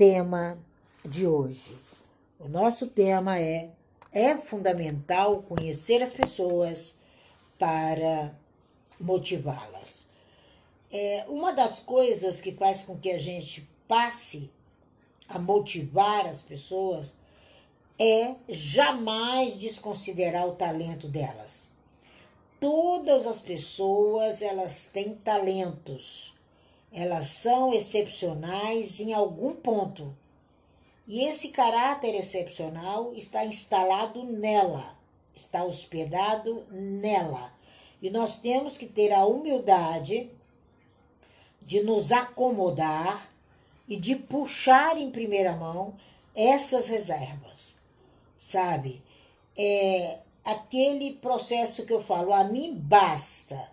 tema de hoje. O nosso tema é: é fundamental conhecer as pessoas para motivá-las. É, uma das coisas que faz com que a gente passe a motivar as pessoas é jamais desconsiderar o talento delas. Todas as pessoas, elas têm talentos. Elas são excepcionais em algum ponto. E esse caráter excepcional está instalado nela, está hospedado nela. E nós temos que ter a humildade de nos acomodar e de puxar em primeira mão essas reservas, sabe? É aquele processo que eu falo, a mim basta,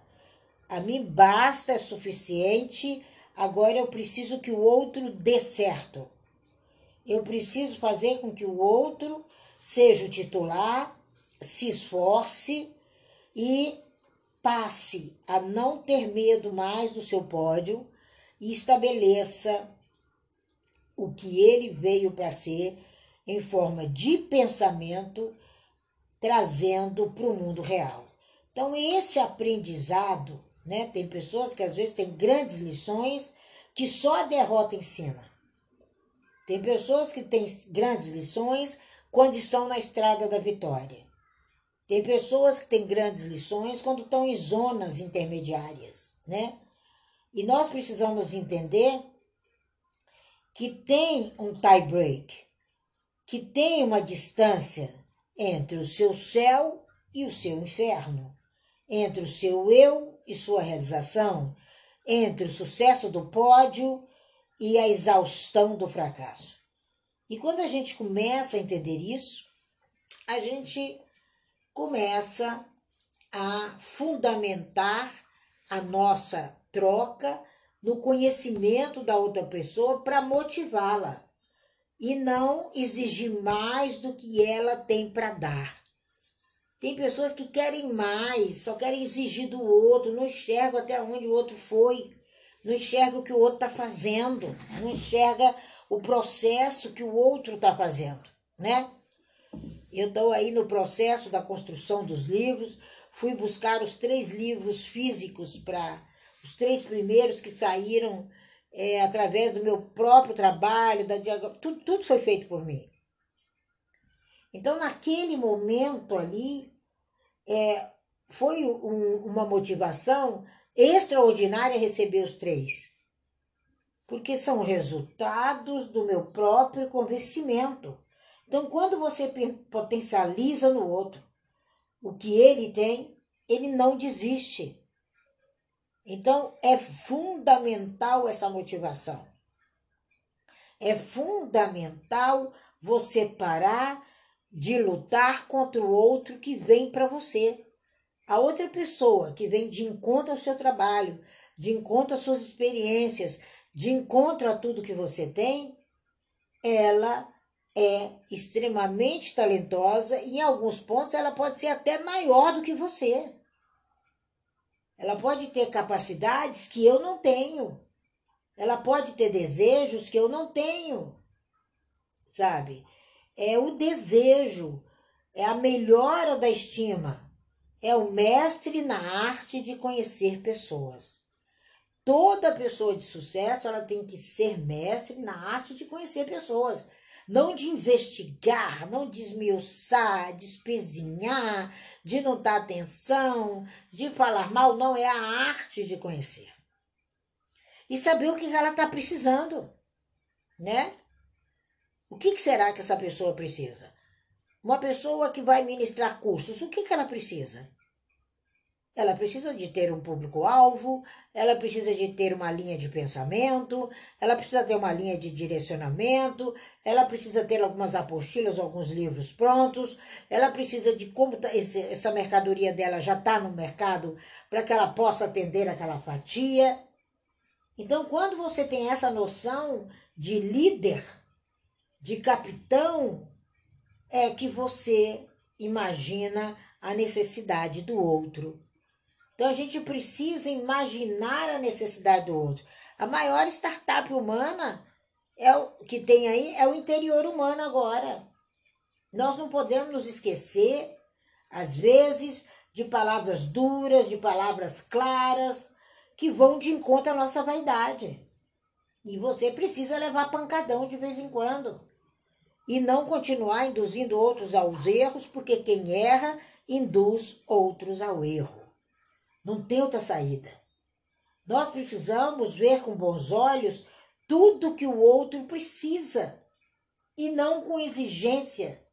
a mim basta, é suficiente, agora eu preciso que o outro dê certo. Eu preciso fazer com que o outro seja o titular, se esforce e passe a não ter medo mais do seu pódio e estabeleça o que ele veio para ser em forma de pensamento, trazendo para o mundo real. Então, esse aprendizado, né? Tem pessoas que às vezes têm grandes lições que só a derrota ensina. Tem pessoas que têm grandes lições quando estão na estrada da vitória. Tem pessoas que têm grandes lições quando estão em zonas intermediárias, né? E nós precisamos entender que tem um tie break, que tem uma distância entre o seu céu e o seu inferno, entre o seu eu e sua realização, entre o sucesso do pódio e a exaustão do fracasso. E quando a gente começa a entender isso, a gente começa a fundamentar a nossa troca no conhecimento da outra pessoa para motivá-la e não exigir mais do que ela tem para dar. Tem pessoas que querem mais, só querem exigir do outro, não enxergam até onde o outro foi, não enxergam o que o outro está fazendo, não enxerga o processo que o outro está fazendo, né? Eu estou aí no processo da construção dos livros. Fui buscar os três livros físicos para os três primeiros que saíram é, através do meu próprio trabalho, da tudo, tudo foi feito por mim. Então, naquele momento ali, é, foi um, uma motivação extraordinária receber os três, porque são resultados do meu próprio convencimento. Então, quando você potencializa no outro o que ele tem, ele não desiste. Então, é fundamental essa motivação. É fundamental você parar de lutar contra o outro que vem para você. A outra pessoa que vem de encontro ao seu trabalho, de encontro às suas experiências, de encontro a tudo que você tem, ela é extremamente talentosa e em alguns pontos ela pode ser até maior do que você. Ela pode ter capacidades que eu não tenho. Ela pode ter desejos que eu não tenho. Sabe? É o desejo, é a melhora da estima, é o mestre na arte de conhecer pessoas. Toda pessoa de sucesso, ela tem que ser mestre na arte de conhecer pessoas não de investigar, não de esmiuçar, de espezinhar, de não dar atenção, de falar mal, não, é a arte de conhecer. E saber o que ela está precisando, né? O que será que essa pessoa precisa? Uma pessoa que vai ministrar cursos, o que, que ela precisa? Ela precisa de ter um público-alvo, ela precisa de ter uma linha de pensamento, ela precisa ter uma linha de direcionamento, ela precisa ter algumas apostilas, alguns livros prontos, ela precisa de como tá, esse, essa mercadoria dela já está no mercado para que ela possa atender aquela fatia. Então, quando você tem essa noção de líder, de capitão, é que você imagina a necessidade do outro então a gente precisa imaginar a necessidade do outro. A maior startup humana é o que tem aí é o interior humano agora. Nós não podemos nos esquecer, às vezes, de palavras duras, de palavras claras, que vão de encontro à nossa vaidade. E você precisa levar pancadão de vez em quando. E não continuar induzindo outros aos erros, porque quem erra induz outros ao erro. Não tem outra saída. Nós precisamos ver com bons olhos tudo que o outro precisa e não com exigência,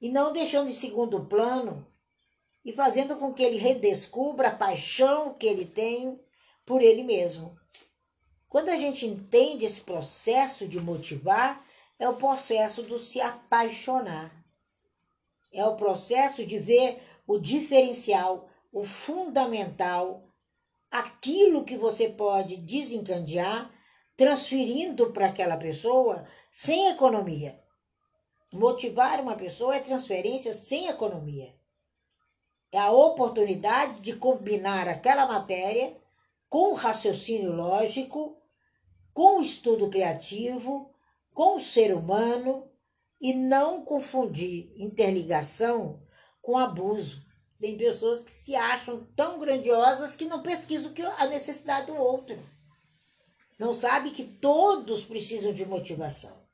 e não deixando em segundo plano e fazendo com que ele redescubra a paixão que ele tem por ele mesmo. Quando a gente entende esse processo de motivar, é o processo do se apaixonar. É o processo de ver o diferencial, o fundamental, aquilo que você pode desencadear, transferindo para aquela pessoa sem economia. Motivar uma pessoa é transferência sem economia. É a oportunidade de combinar aquela matéria com o raciocínio lógico, com o estudo criativo, com o ser humano e não confundir interligação com abuso. Tem pessoas que se acham tão grandiosas que não pesquisam a necessidade do outro. Não sabe que todos precisam de motivação.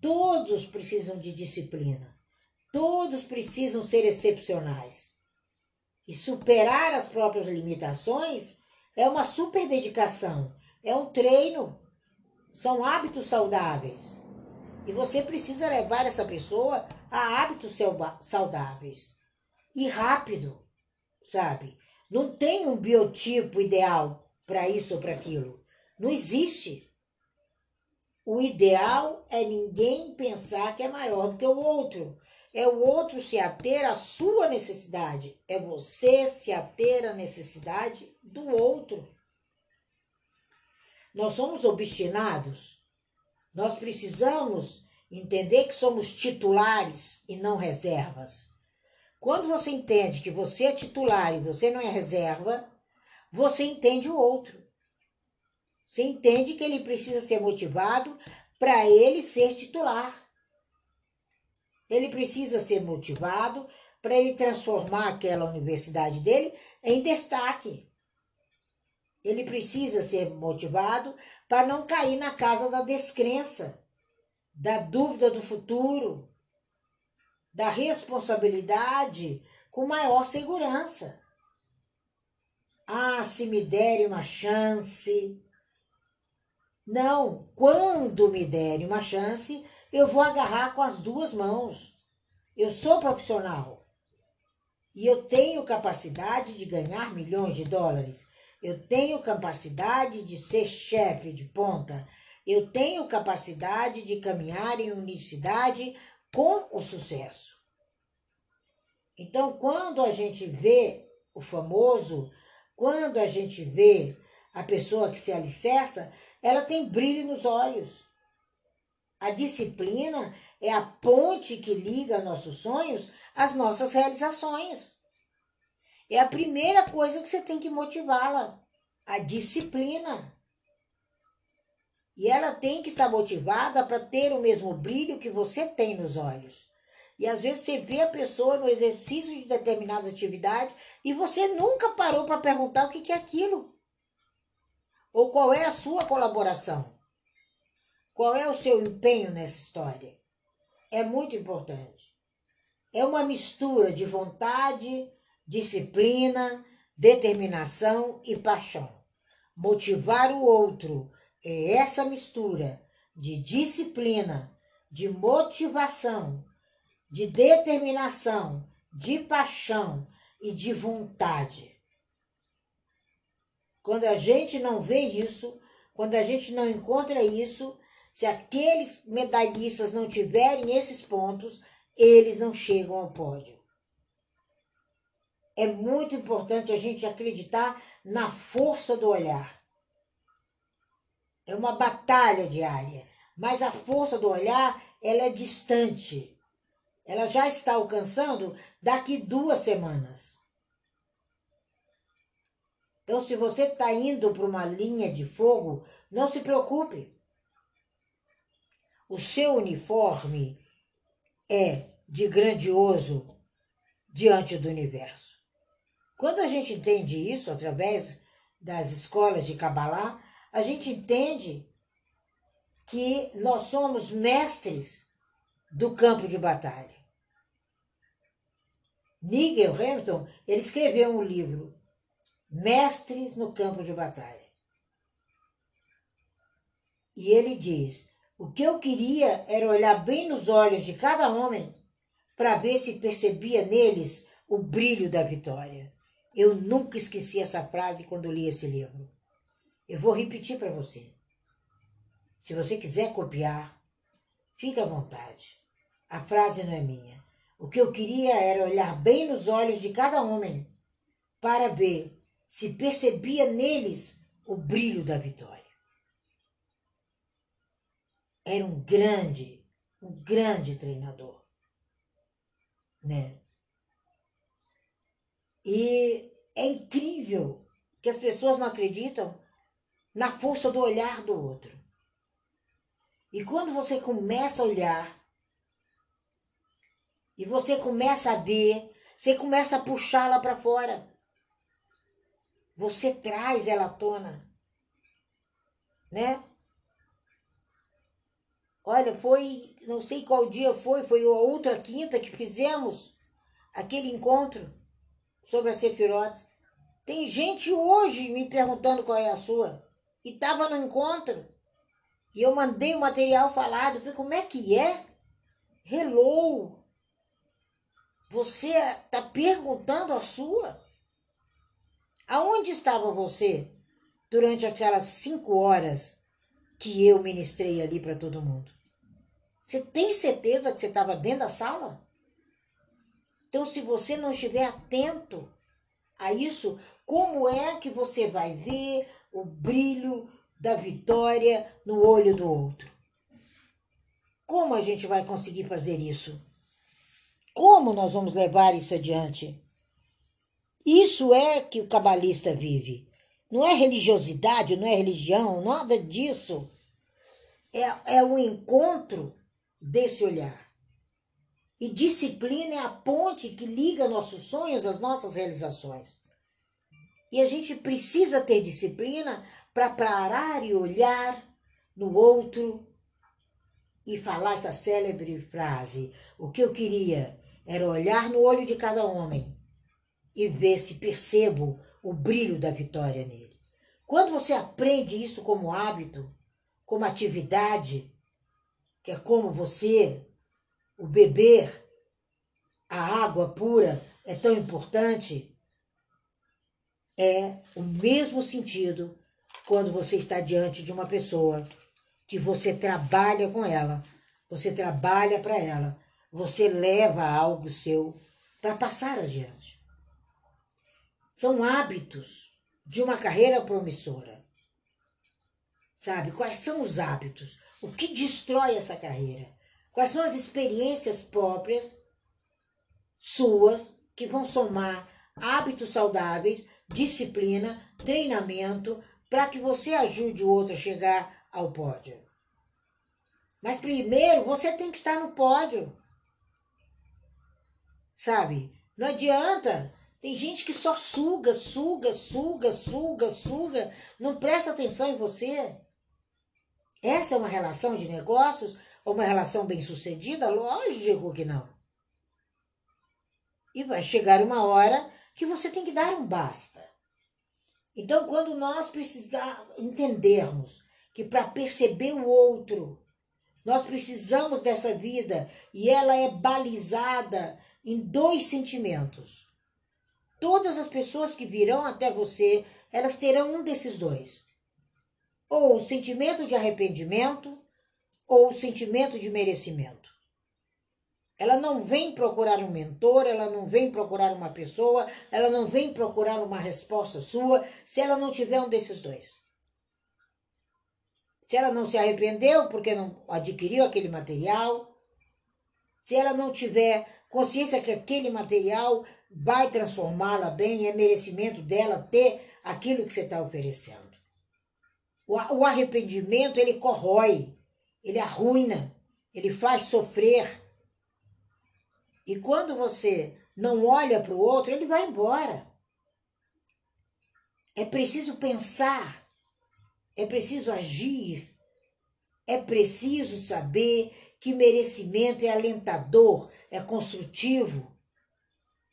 Todos precisam de disciplina. Todos precisam ser excepcionais. E superar as próprias limitações é uma super dedicação, é um treino, são hábitos saudáveis. E você precisa levar essa pessoa a hábitos saudáveis. E rápido, sabe? Não tem um biotipo ideal para isso ou para aquilo. Não existe. O ideal é ninguém pensar que é maior do que o outro. É o outro se ater à sua necessidade. É você se ater à necessidade do outro. Nós somos obstinados. Nós precisamos entender que somos titulares e não reservas. Quando você entende que você é titular e você não é reserva, você entende o outro. Você entende que ele precisa ser motivado para ele ser titular. Ele precisa ser motivado para ele transformar aquela universidade dele em destaque. Ele precisa ser motivado para não cair na casa da descrença, da dúvida do futuro, da responsabilidade com maior segurança. Ah, se me derem uma chance. Não, quando me derem uma chance, eu vou agarrar com as duas mãos. Eu sou profissional e eu tenho capacidade de ganhar milhões de dólares. Eu tenho capacidade de ser chefe de ponta. Eu tenho capacidade de caminhar em unicidade com o sucesso. Então, quando a gente vê o famoso, quando a gente vê a pessoa que se alicerça, ela tem brilho nos olhos. A disciplina é a ponte que liga nossos sonhos às nossas realizações. É a primeira coisa que você tem que motivá-la, a disciplina. E ela tem que estar motivada para ter o mesmo brilho que você tem nos olhos. E às vezes você vê a pessoa no exercício de determinada atividade e você nunca parou para perguntar o que é aquilo. Ou qual é a sua colaboração. Qual é o seu empenho nessa história? É muito importante. É uma mistura de vontade, disciplina, determinação e paixão. Motivar o outro é essa mistura de disciplina, de motivação, de determinação, de paixão e de vontade. Quando a gente não vê isso, quando a gente não encontra isso, se aqueles medalhistas não tiverem esses pontos, eles não chegam ao pódio. É muito importante a gente acreditar na força do olhar. É uma batalha diária, mas a força do olhar ela é distante. Ela já está alcançando daqui duas semanas. Então, se você está indo para uma linha de fogo, não se preocupe. o seu uniforme é de grandioso diante do universo. Quando a gente entende isso através das escolas de Kabbalah, a gente entende que nós somos mestres do campo de batalha. Nigel Hamilton, ele escreveu um livro, Mestres no Campo de Batalha. E ele diz: o que eu queria era olhar bem nos olhos de cada homem para ver se percebia neles o brilho da vitória. Eu nunca esqueci essa frase quando li esse livro. Eu vou repetir para você. Se você quiser copiar, fique à vontade. A frase não é minha. O que eu queria era olhar bem nos olhos de cada homem para ver se percebia neles o brilho da vitória. Era um grande, um grande treinador, né? E é incrível que as pessoas não acreditam na força do olhar do outro. E quando você começa a olhar e você começa a ver, você começa a puxá-la para fora. Você traz ela à tona. Né? Olha, foi, não sei qual dia foi, foi a outra quinta que fizemos aquele encontro sobre a Sefirot. Tem gente hoje me perguntando qual é a sua. E estava no encontro. E eu mandei o material falado. Falei, como é que é? Hello! Você está perguntando a sua? Aonde estava você durante aquelas cinco horas que eu ministrei ali para todo mundo? Você tem certeza que você estava dentro da sala? Então, se você não estiver atento a isso, como é que você vai ver o brilho da vitória no olho do outro? Como a gente vai conseguir fazer isso? Como nós vamos levar isso adiante? Isso é que o cabalista vive. Não é religiosidade, não é religião, nada disso. É, é o encontro desse olhar. E disciplina é a ponte que liga nossos sonhos às nossas realizações. E a gente precisa ter disciplina para parar e olhar no outro e falar essa célebre frase: O que eu queria era olhar no olho de cada homem e ver se percebo o brilho da vitória nele. Quando você aprende isso como hábito, como atividade, que é como você, o beber, a água pura é tão importante, é o mesmo sentido quando você está diante de uma pessoa que você trabalha com ela, você trabalha para ela, você leva algo seu para passar adiante. São hábitos de uma carreira promissora. Sabe? Quais são os hábitos? O que destrói essa carreira? Quais são as experiências próprias suas que vão somar hábitos saudáveis, disciplina, treinamento, para que você ajude o outro a chegar ao pódio? Mas primeiro você tem que estar no pódio. Sabe? Não adianta. Tem gente que só suga, suga, suga, suga, suga, não presta atenção em você. Essa é uma relação de negócios uma relação bem-sucedida? Lógico que não. E vai chegar uma hora que você tem que dar um basta. Então, quando nós precisar entendermos que para perceber o outro, nós precisamos dessa vida e ela é balizada em dois sentimentos. Todas as pessoas que virão até você, elas terão um desses dois. Ou o sentimento de arrependimento, ou o sentimento de merecimento. Ela não vem procurar um mentor, ela não vem procurar uma pessoa, ela não vem procurar uma resposta sua, se ela não tiver um desses dois. Se ela não se arrependeu porque não adquiriu aquele material, se ela não tiver consciência que aquele material vai transformá-la bem, é merecimento dela ter aquilo que você está oferecendo. O, arrependimento, ele corrói, ele arruina, ele faz sofrer. E quando você não olha para o outro, ele vai embora. É preciso pensar, é preciso agir, é preciso saber que merecimento é alentador, é construtivo.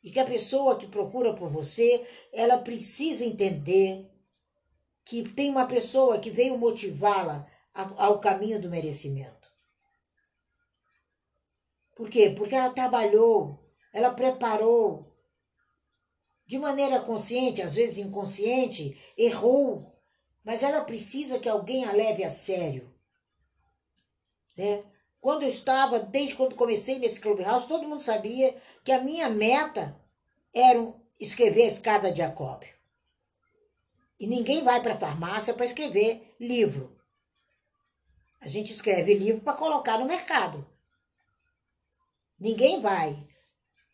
E que a pessoa que procura por você, ela precisa entender que tem uma pessoa que veio motivá-la ao caminho do merecimento. Por quê? Porque ela trabalhou, ela preparou, de maneira consciente, às vezes inconsciente, errou, mas ela precisa que alguém a leve a sério. Né? Quando eu estava, desde quando comecei nesse Clubhouse, todo mundo sabia que a minha meta era escrever a escada de Jacob. E ninguém vai para a farmácia para escrever livro. A gente escreve livro para colocar no mercado. Ninguém vai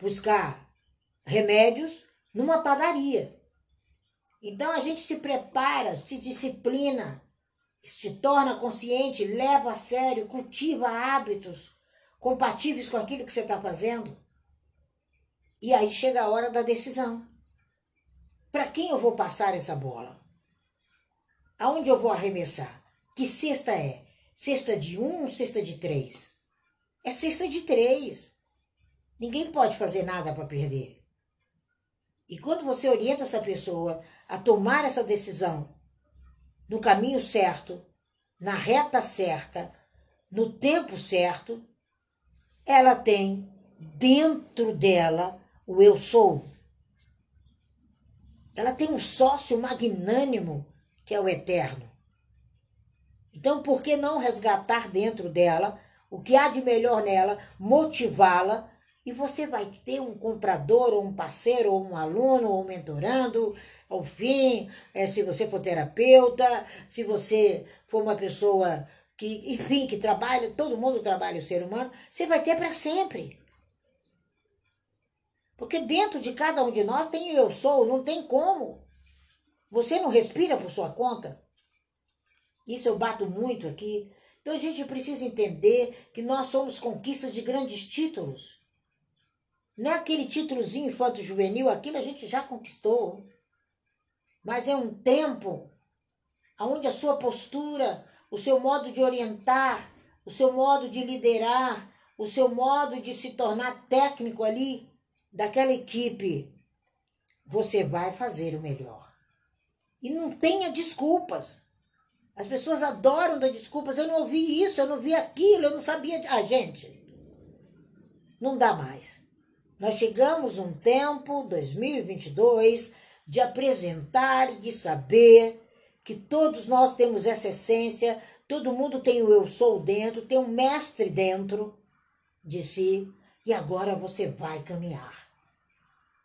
buscar remédios numa padaria. Então a gente se prepara, se disciplina, se torna consciente, leva a sério, cultiva hábitos compatíveis com aquilo que você está fazendo. E aí chega a hora da decisão. Para quem eu vou passar essa bola? Aonde eu vou arremessar? Que cesta é? Cesta de um cesta de três? É cesta de três. Ninguém pode fazer nada para perder. E quando você orienta essa pessoa a tomar essa decisão no caminho certo, na reta certa, no tempo certo, ela tem dentro dela o eu sou. Ela tem um sócio magnânimo que é o eterno. Então, por que não resgatar dentro dela o que há de melhor nela, motivá-la e você vai ter um comprador, ou um parceiro, ou um aluno, ou um mentorando, ao fim, é, se você for terapeuta, se você for uma pessoa que, enfim, que trabalha, todo mundo trabalha o ser humano, você vai ter para sempre. Porque dentro de cada um de nós tem eu sou, não tem como. Você não respira por sua conta. Isso eu bato muito aqui. Então a gente precisa entender que nós somos conquistas de grandes títulos. Não é aquele títulozinho infanto-juvenil, aquilo a gente já conquistou. Mas é um tempo onde a sua postura, o seu modo de orientar, o seu modo de liderar, o seu modo de se tornar técnico ali daquela equipe, você vai fazer o melhor. E não tenha desculpas. As pessoas adoram dar desculpas. Eu não ouvi isso, eu não vi aquilo, eu não sabia. Ah, gente, não dá mais. Nós chegamos um tempo, 2022, de apresentar de saber que todos nós temos essa essência, todo mundo tem o eu sou dentro, tem um mestre dentro de si, e agora você vai caminhar.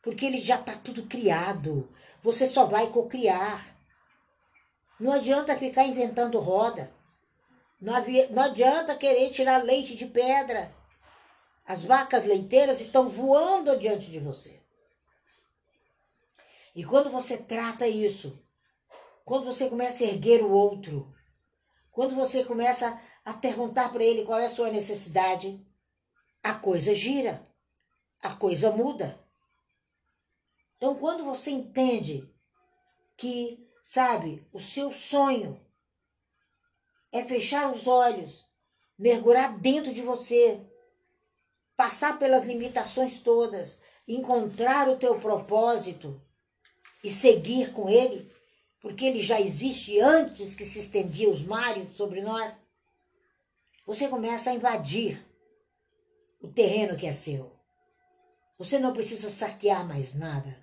Porque ele já está tudo criado, você só vai cocriar. Não adianta ficar inventando roda. Não, havia, não adianta querer tirar leite de pedra. As vacas leiteiras estão voando adiante de você. E quando você trata isso, quando você começa a erguer o outro, quando você começa a perguntar para ele qual é a sua necessidade, a coisa gira, a coisa muda. Então, quando você entende que, sabe, o seu sonho é fechar os olhos, mergulhar dentro de você, passar pelas limitações todas, encontrar o teu propósito e seguir com ele, porque ele já existe antes que se estendia os mares sobre nós, você começa a invadir o terreno que é seu. Você não precisa saquear mais nada.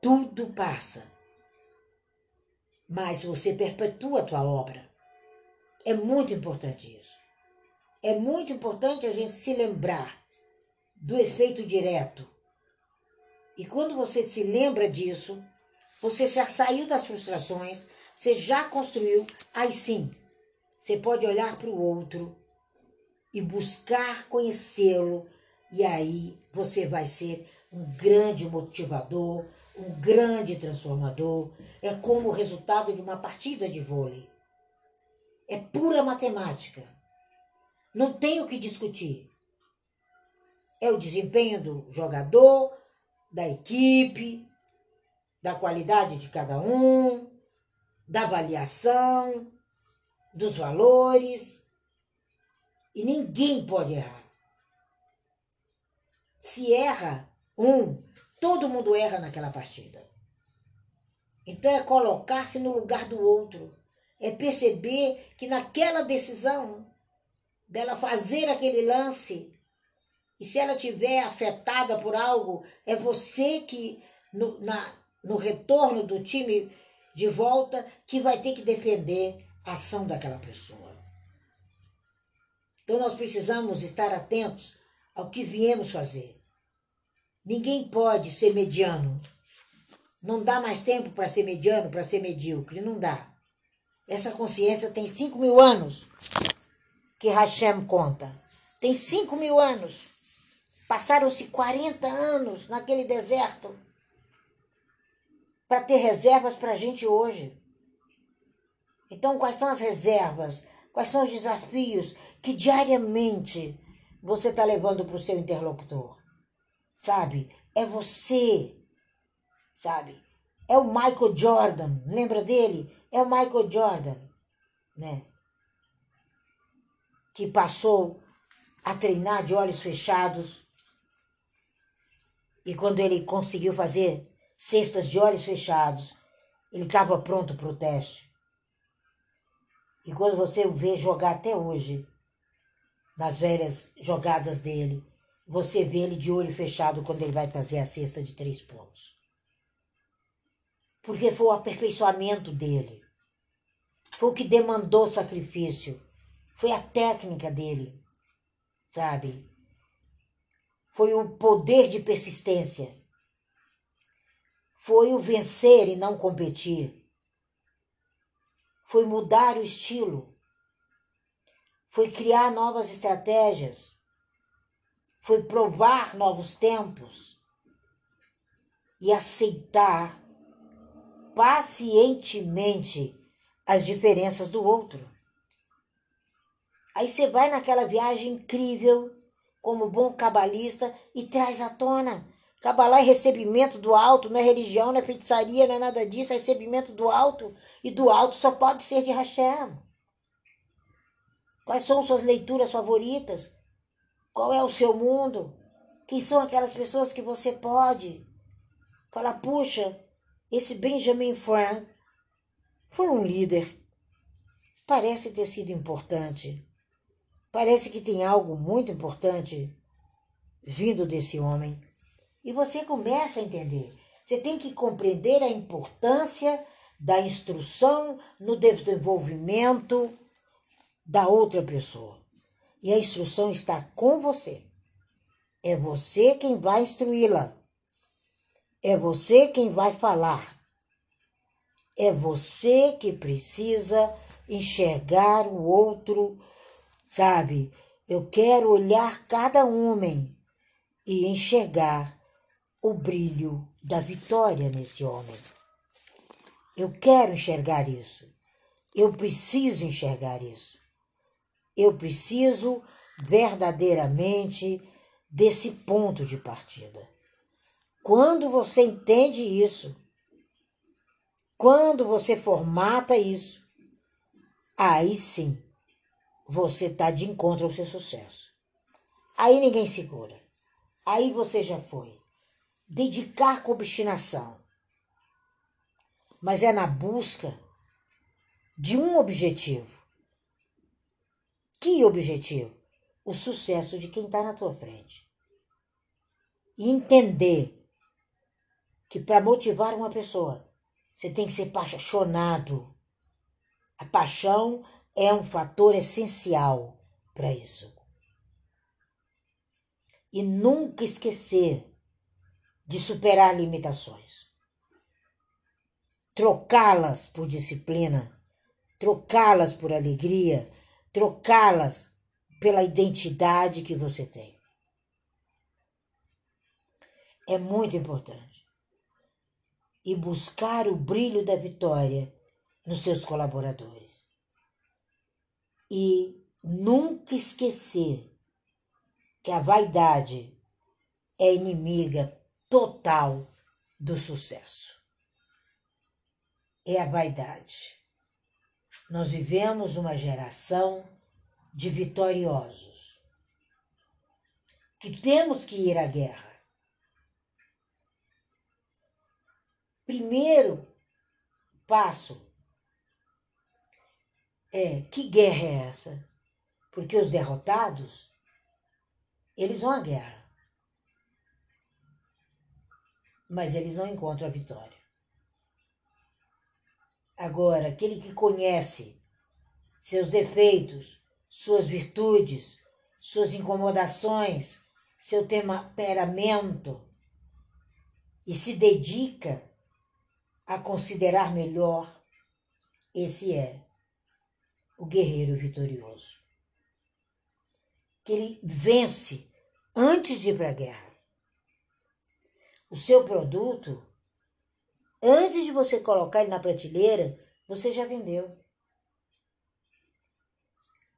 Tudo passa. Mas você perpetua a tua obra. É muito importante isso é muito importante a gente se lembrar do efeito direto. E quando você se lembra disso, você já saiu das frustrações, você já construiu, aí sim, você pode olhar para o outro e buscar conhecê-lo, e aí você vai ser um grande motivador, um grande transformador. É como o resultado de uma partida de vôlei. É pura matemática. Não tem o que discutir. É o desempenho do jogador, da equipe, da qualidade de cada um, da avaliação, dos valores. E ninguém pode errar. Se erra um, todo mundo erra naquela partida. Então é colocar-se no lugar do outro. É perceber que naquela decisão dela fazer aquele lance, e se ela tiver afetada por algo, é você que no, na, no retorno do time de volta que vai ter que defender a ação daquela pessoa. Então nós precisamos estar atentos ao que viemos fazer. Ninguém pode ser mediano. Não dá mais tempo para ser mediano, para ser medíocre. Não dá. Essa consciência tem 5 mil anos que Hashem conta. Tem 5 mil anos. Passaram-se 40 anos naquele deserto para ter reservas para a gente hoje. Então, quais são as reservas? Quais são os desafios que diariamente você está levando para o seu interlocutor? Sabe? É você, sabe? É o Michael Jordan, lembra dele? É o Michael Jordan, né? Que passou a treinar de olhos fechados. E quando ele conseguiu fazer cestas de olhos fechados. Ele estava pronto para o teste. E quando você o vê jogar até hoje, nas velhas jogadas dele, você vê ele de olho fechado quando ele vai fazer a cesta de três pontos. Porque foi o aperfeiçoamento dele. Foi o que demandou sacrifício. Foi a técnica dele, sabe? Foi o poder de persistência foi o vencer e não competir. Foi mudar o estilo. Foi criar novas estratégias. Foi provar novos tempos. E aceitar pacientemente as diferenças do outro. Aí você vai naquela viagem incrível, como bom cabalista, e traz à tona Cabalá é recebimento do alto, não é religião, não é feitiçaria, não é nada disso, é recebimento do alto. E do alto só pode ser de Hashem. Quais são suas leituras favoritas? Qual é o seu mundo? Quem são aquelas pessoas que você pode falar, puxa, esse Benjamin Franklin foi um líder. Parece ter sido importante. Parece que tem algo muito importante vindo desse homem. E você começa a entender. Você tem que compreender a importância da instrução no desenvolvimento da outra pessoa. E a instrução está com você. É você quem vai instruí-la. É você quem vai falar. É você que precisa enxergar o outro, sabe? Eu quero olhar cada homem e enxergar o brilho da vitória nesse homem. Eu quero enxergar isso. Eu preciso enxergar isso. Eu preciso verdadeiramente desse ponto de partida. Quando você entende isso, quando você formata isso, aí sim você está de encontro ao seu sucesso. Aí ninguém segura. Aí você já foi dedicar com obstinação, mas é na busca de um objetivo. Que objetivo? O sucesso de quem está na tua frente. E entender que para motivar uma pessoa, você tem que ser apaixonado. A paixão é um fator essencial para isso. E nunca esquecer de superar limitações. Trocá-las por disciplina, trocá-las por alegria, trocá-las pela identidade que você tem. É muito importante. E buscar o brilho da vitória nos seus colaboradores. E nunca esquecer que a vaidade é inimiga total do sucesso. É a vaidade. Nós vivemos uma geração de vitoriosos que temos que ir à guerra. Primeiro passo é que guerra é essa? Porque os derrotados, eles vão à guerra. Mas eles não encontram a vitória. Agora, aquele que conhece seus defeitos, suas virtudes, suas incomodações, seu temperamento e se dedica a considerar melhor, esse é o guerreiro vitorioso. Que ele vence antes de ir para a guerra. O seu produto, antes de você colocar ele na prateleira, você já vendeu.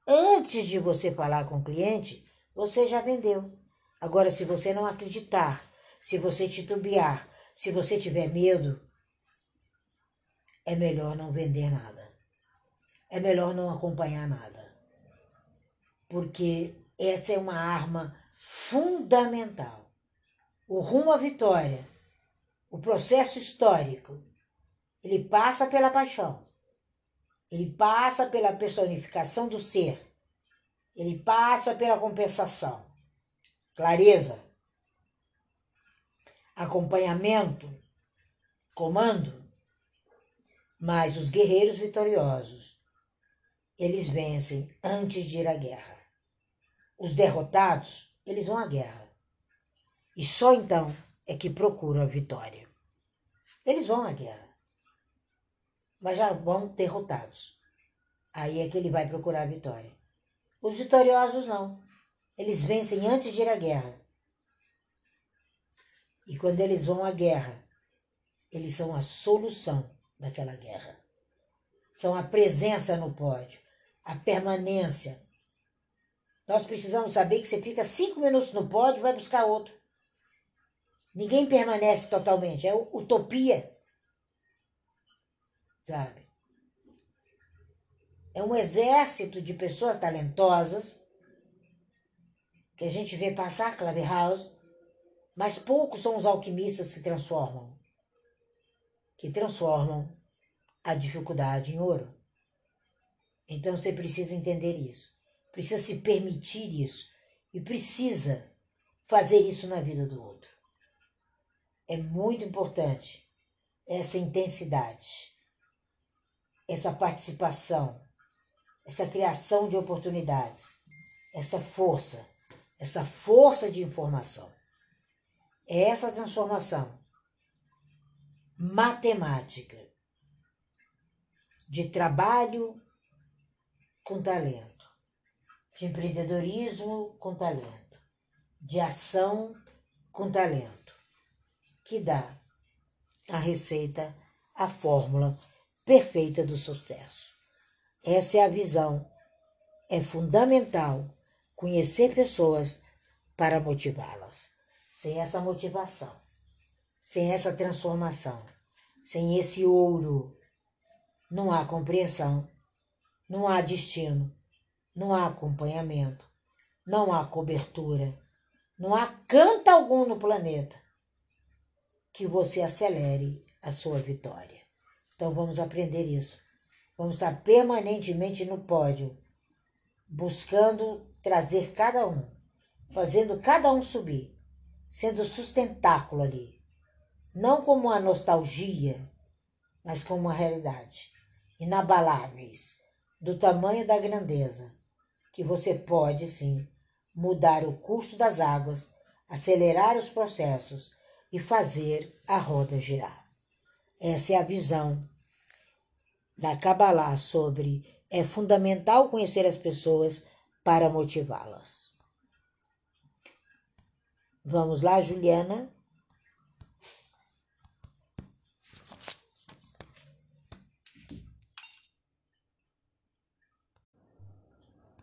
Antes de você falar com o cliente, você já vendeu. Agora, se você não acreditar, se você titubear, se você tiver medo, é melhor não vender nada é melhor não acompanhar nada. Porque essa é uma arma fundamental. O rumo à vitória, o processo histórico, ele passa pela paixão, ele passa pela personificação do ser, ele passa pela compensação, clareza, acompanhamento, comando. Mas os guerreiros vitoriosos eles vencem antes de ir à guerra. Os derrotados, eles vão à guerra. E só então é que procuram a vitória. Eles vão à guerra, mas já vão derrotados. Aí é que ele vai procurar a vitória. Os vitoriosos não. Eles vencem antes de ir à guerra. E quando eles vão à guerra, eles são a solução daquela guerra. São a presença no pódio, a permanência. Nós precisamos saber que você fica cinco minutos no pódio vai buscar outro. Ninguém permanece totalmente, é utopia. Sabe? É um exército de pessoas talentosas que a gente vê passar Clubhouse, mas poucos são os alquimistas que transformam, que transformam a dificuldade em ouro. Então você precisa entender isso, precisa se permitir isso e precisa fazer isso na vida do outro. É muito importante essa intensidade, essa participação, essa criação de oportunidades, essa força, essa força de informação. É essa transformação matemática de trabalho com talento, de empreendedorismo com talento, de ação com talento, que dá a receita, a fórmula perfeita do sucesso. Essa é a visão. É fundamental conhecer pessoas para motivá-las. Sem essa motivação, sem essa transformação, sem esse ouro, não há compreensão não há destino, não há acompanhamento, não há cobertura, não há canto algum no planeta que você acelere a sua vitória. Então vamos aprender isso. Vamos estar permanentemente no pódio, buscando trazer cada um, fazendo cada um subir, sendo sustentáculo ali. Não como uma nostalgia, mas como uma realidade. Inabaláveis do tamanho da grandeza, que você pode sim mudar o custo das águas, acelerar os processos e fazer a roda girar. Essa é a visão da Kabbalah sobre é fundamental conhecer as pessoas para motivá-las. Vamos lá, Juliana.